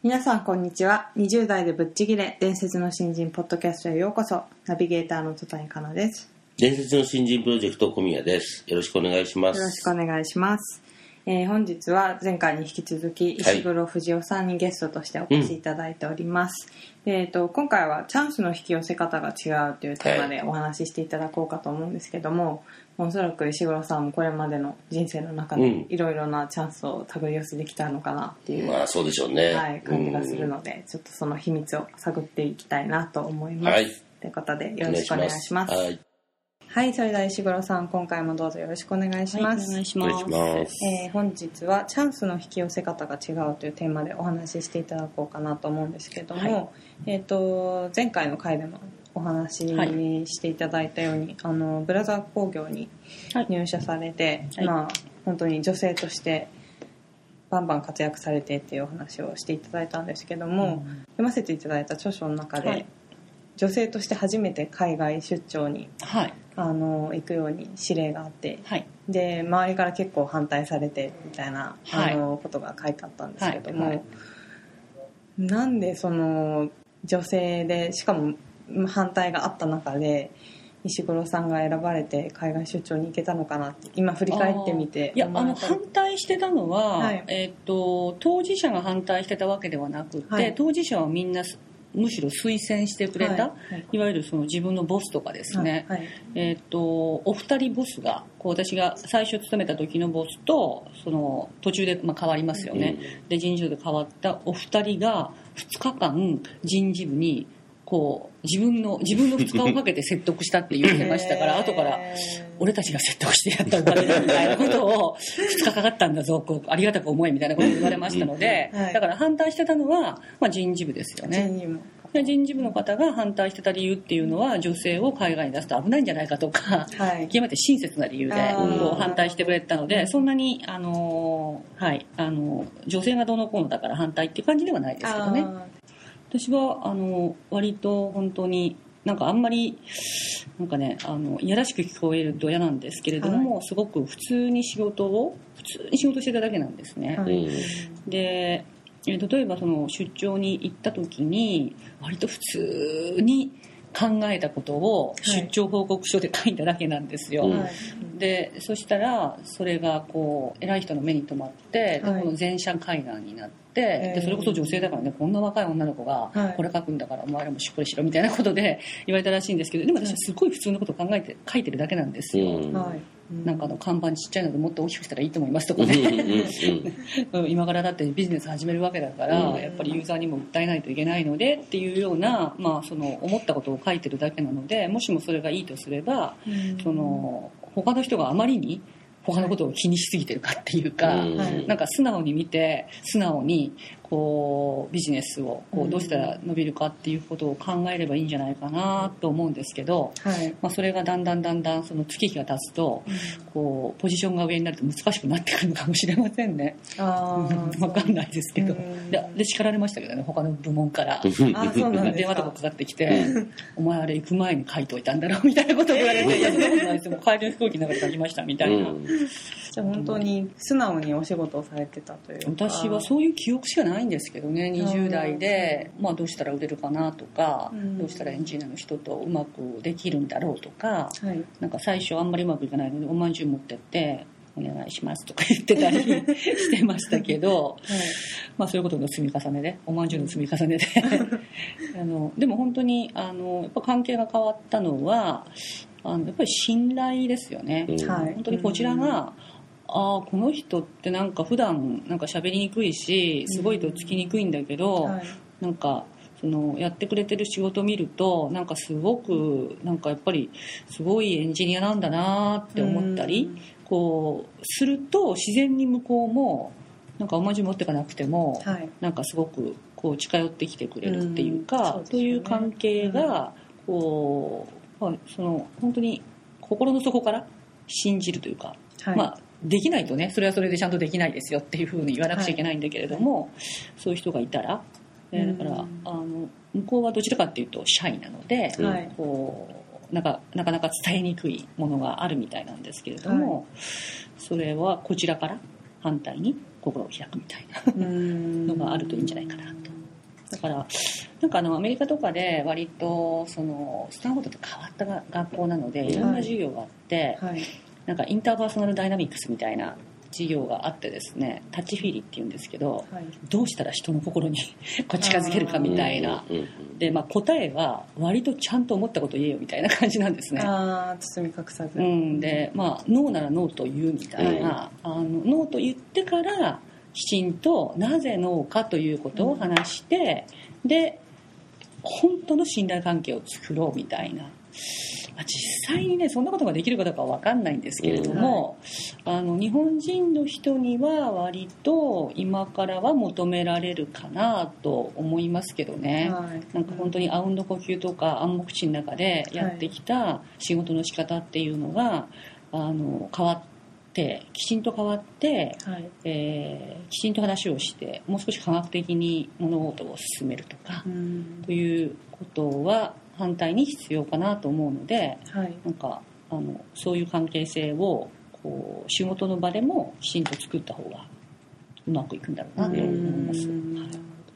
皆さんこんにちは20代でぶっちぎれ伝説の新人ポッドキャストへようこそナビゲーターの戸谷香奈です伝説の新人プロジェクト小宮です。よろしくお願いします。よろしくお願いします。えー本日は前回に引き続き石黒藤夫さんにゲストとしてお越しいただいております。でえー、と今回はチャンスの引き寄せ方が違うというテーマでお話ししていただこうかと思うんですけども、おそらく石黒さんもこれまでの人生の中でうんいろいろなチャンスを手繰り寄せてきたのかなっていう、まあそうでしょうね。はい、感じがするので、ちょっとその秘密を探っていきたいなと思います。はいということでうんよろしくお願いします。はい。はい、それでは石黒さん今回もどうぞよろしくお願いします。はい、お願いします。えー本日はチャンスの引き寄せ方が違うというテーマでお話ししていただこうかなと思うんですけども、はいえー、と前回の回でもお話しはいしていただいたように、あのブラザー工業にはい入社されて、はいまあ本当に女性としてバンバン活躍されてっていうお話をしていただいたんですけども、読ませていただいた著書の中で、はい女性として初めて海外出張にはい。あの行くように指令があってはい。で周りから結構反対されてみたいな、はい。あのことが書いてあったんですけども、はい。はい。なんでその女性でしかも反対があった中で石黒さんが選ばれて海外出張に行けたのかなって今振り返ってみていや、あの、反対してたのは、はい。えっ、と、当事者が反対してたわけではなくて、はい。当事者はみんなすむしろ推薦してくれた、はいはい。い、わゆるその自分のボスとかですね、はいえっ、と、お二人ボスが、こう私が最初勤めた時のボスと、その途中でまあ変わりますよね。で、人事部で変わったお二人が2日間人事部に、こう、自分の、自分の2日をかけて説得したって言ってましたから、後から、俺たちが説得してやったお金だみたいなことを2日かかったんだぞこうありがたく思えみたいなことを言われましたので、はい。だから反対してたのは、まあ、人事部ですよね。人事もで人事部の方が反対してた理由っていうのは女性を海外に出すと危ないんじゃないかとか、はい。極めて親切な理由で反対してくれてたのでそんなに、あのーはいあの女性がどうのこうのだから反対っていう感じではないですけどね。あ私はあの割と本当になんかあんまりなんかねあのいやらしく聞こえると嫌なんですけれども、すごく普通に仕事を普通に仕事してただけなんですね、はうん。でえー例えばその出張に行った時に割と普通に考えたことをはい。出張報告書で書いただけなんですよ、うんはい。でそしたらそれがこう偉い人の目に留まって、ではい。この全社会談になって、えー。でそれこそ女性だからねこんな若い女の子がはい。これ書くんだからお前らもしっかりしろみたいなことで言われたらしいんですけどでも私はすごい普通のことを考えて書いてるだけなんですよ、うん。はいなんかあの看板ちっちゃいのでもっと大きくしたらいいと思いますとかね、今からだってビジネス始めるわけだから、うん。やっぱりユーザーにも訴えないといけないのでっていうような、まあ、その思ったことを書いてるだけなのでもしもそれがいいとすれば、うん。その他の人があまりに他のことを気にしすぎてるかっていうか、なんか素直に見て素直にこうビジネスをこうどうしたら伸びるかっていうことを考えればいいんじゃないかなと思うんですけど、はい。まあ、それがだんだんだんだんその月日が経つとこうポジションが上になると難しくなってくるのかもしれませんね。あー わかんないですけど。う。ん。でで叱られましたけどね他の部門から。あそうなん。ですか電話とかかかってきて「お前あれ行く前に書いといたんだろ」みたいなことを言われて「いやそん。なことないですよ帰りの飛行機の中で書きました」みたいな、うん。じゃあ本当に素直にお仕事をされてたというか。私はそういう記憶しかないんですけどね20代で、まあ、どうしたら売れるかなとか、うん。どうしたらエンジニアの人とうまくできるんだろうとかはい。なんか最初あんまりうまくいかないのでおまんじゅう持ってって「お願いします」とか言ってたりしてましたけど。はい。まあ、そういうことの積み重ねでおまんじゅうの積み重ねで。あのでも本当にあのやっぱ関係が変わったのはあのやっぱり信頼ですよね、本当にこちらが、ああこの人ってなんか普段なんか喋りにくいしすごいとっつきにくいんだけど、はい。なんかそのやってくれてる仕事を見るとなんかすごくなんかやっぱりすごいエンジニアなんだなって思ったりこうすると自然に向こうもなんかおまじ持ってかなくても、はい、なんかすごくこう近寄ってきてくれるっていうか、うん、という関係がこう、まあ、その本当に心の底から信じるというか、はい、まあできないとねそれはそれでちゃんとできないですよっていうふうに言わなくちゃいけないんだけれども、はい、そういう人がいたら、えー、だからあの向こうはどちらかっていうとシャイなので、はい、こうなんかなかなか伝えにくいものがあるみたいなんですけれども、それはこちらから反対に心を開くみたいなのがあるといいんじゃないかなと。だからなんかあのアメリカとかで割とそのスタンフォードと変わった学校なのでいろんな授業があって、はい、なんかインターパーソナルダイナミクスみたいな授業があってですねタッチフィーリーっていうんですけど、はい、どうしたら人の心にこう近づけるかみたいな。で、まあ、答えは割とちゃんと思ったこと言えよみたいな感じなんですね。ああ包み隠さず、うん、でまあノーならノーと言うみたいな、うん、あのノーと言ってからきちんとなぜノーかということを話して、うん、で本当の信頼関係を作ろうみたいなまあ、実際にねそんなことができるかどうかは分かんないんですけれども、うん、あの日本人の人には割と今からは求められるかなと思いますけどね、はい、なんか本当にあうん。の呼吸とか暗黙知の中でやってきた仕事の仕方っていうのが、あの変わってきちんと変わって、はい、えー、きちんと話をしてもう少し科学的に物事を進めるとか、うん、ということは反対に必要かなと思うので、はい、なんかあのそういう関係性をこう仕事の場でもきちんと作った方がうまくいくんだろうなと思います。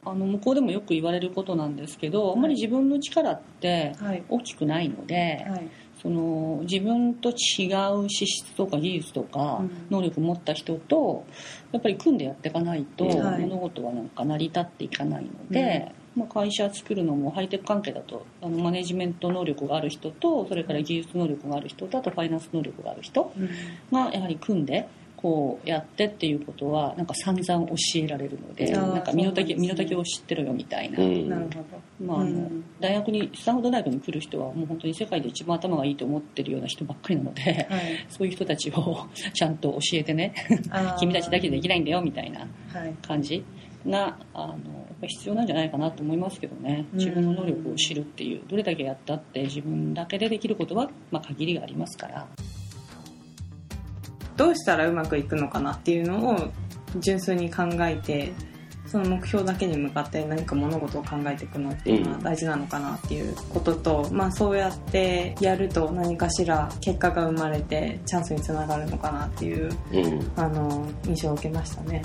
あの向こうでもよく言われることなんですけど、あんまり自分の力って大きくないので、はい、その自分と違う資質とか技術とか能力を持った人とやっぱり組んでやっていかないと物事はなんか成り立っていかないので、まあ、会社作るのもハイテク関係だとあのマネジメント能力がある人とそれから技術能力がある人とあとファイナンス能力がある人がやはり組んでこうやってっていうことはなんか散々教えられるのでなんか身の丈身の丈を知ってるよみたいな、なるほど、まあ、あの大学にスタンフォード大学に来る人はもう本当に世界で一番頭がいいと思ってるような人ばっかりなので、はい、そういう人たちを ちゃんと教えてね。君たちだけでできないんだよみたいな感じ。はいがあのやっぱ必要なんじゃないかなと思いますけどね。自分の能力を知るっていうどれだけやったって自分だけでできることは、まあ、限りがありますから。どうしたらうまくいくのかなっていうのを純粋に考えてその目標だけに向かって何か物事を考えていくのっていうのは大事なのかなっていうことと、うん、まあそうやってやると何かしら結果が生まれてチャンスにつながるのかなっていう、うん、あの印象を受けましたね。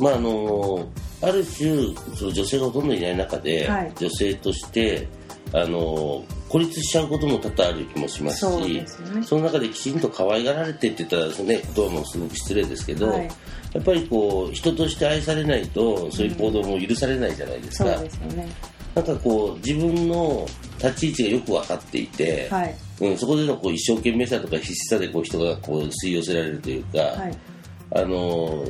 まああのある種その女性がほとんどいない中で、はい、女性としてあの孤立しちゃうことも多々ある気もしますしそ、ね,、の中できちんと可愛がられてって言ったらね言葉もすごく失礼ですけど、はい、やっぱりこう人として愛されないとそういう行動も許されないじゃないですか。うん、すね、なんかこう自分の立ち位置がよく分かっていて、はい、うん、そこでのこう一生懸命さとか必死さでこう人がこう吸い寄せられるというか、はい、あの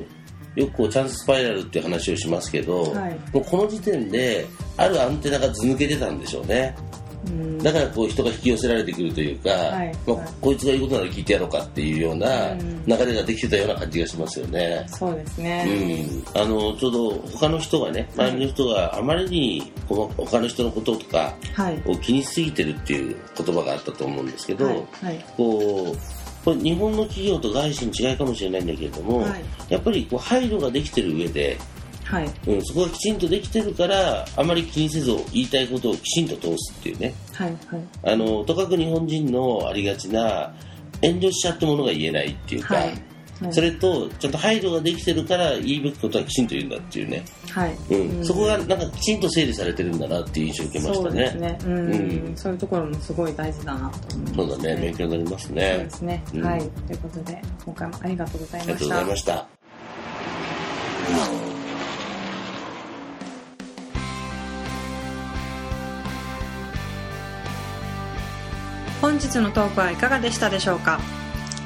よくこうチャンススパイラルっていう話をしますけど、はい、もうこの時点であるアンテナがず抜けてたんでしょうね。だからこう人が引き寄せられてくるというか、はい、まあ、こいつが言うことなら聞いてやろうかっていうような流れができてたような感じがしますよね。そうですね、うん、あのちょうど他の人がね周りの人があまりにこの他の人のこととかを気にしすぎてるっていう言葉があったと思うんですけど、はい。はい、こうこれ日本の企業と外資に違いかもしれないんだけれども、はい、やっぱりこう配慮ができてる上で、はい。うん、そこがきちんとできてるからあまり気にせず言いたいことをきちんと通すっていうね、はいはい、あのとかく日本人のありがちな遠慮しちゃったものが言えないっていうか、はいそれとちゃんと配慮ができてるから言うべきことはきちんと言うんだっていうね、はい。うん、そこがなんかきちんと整理されてるんだなっていう印象を受けましたね。そうですね。うん、うん、そういうところもすごい大事だなと思います、ね、そうだね勉強になりますね。そうですね、うん、はい。ということで今回もありがとうございました。ありがとうございました。本日のトークはいかがでしたでしょうか？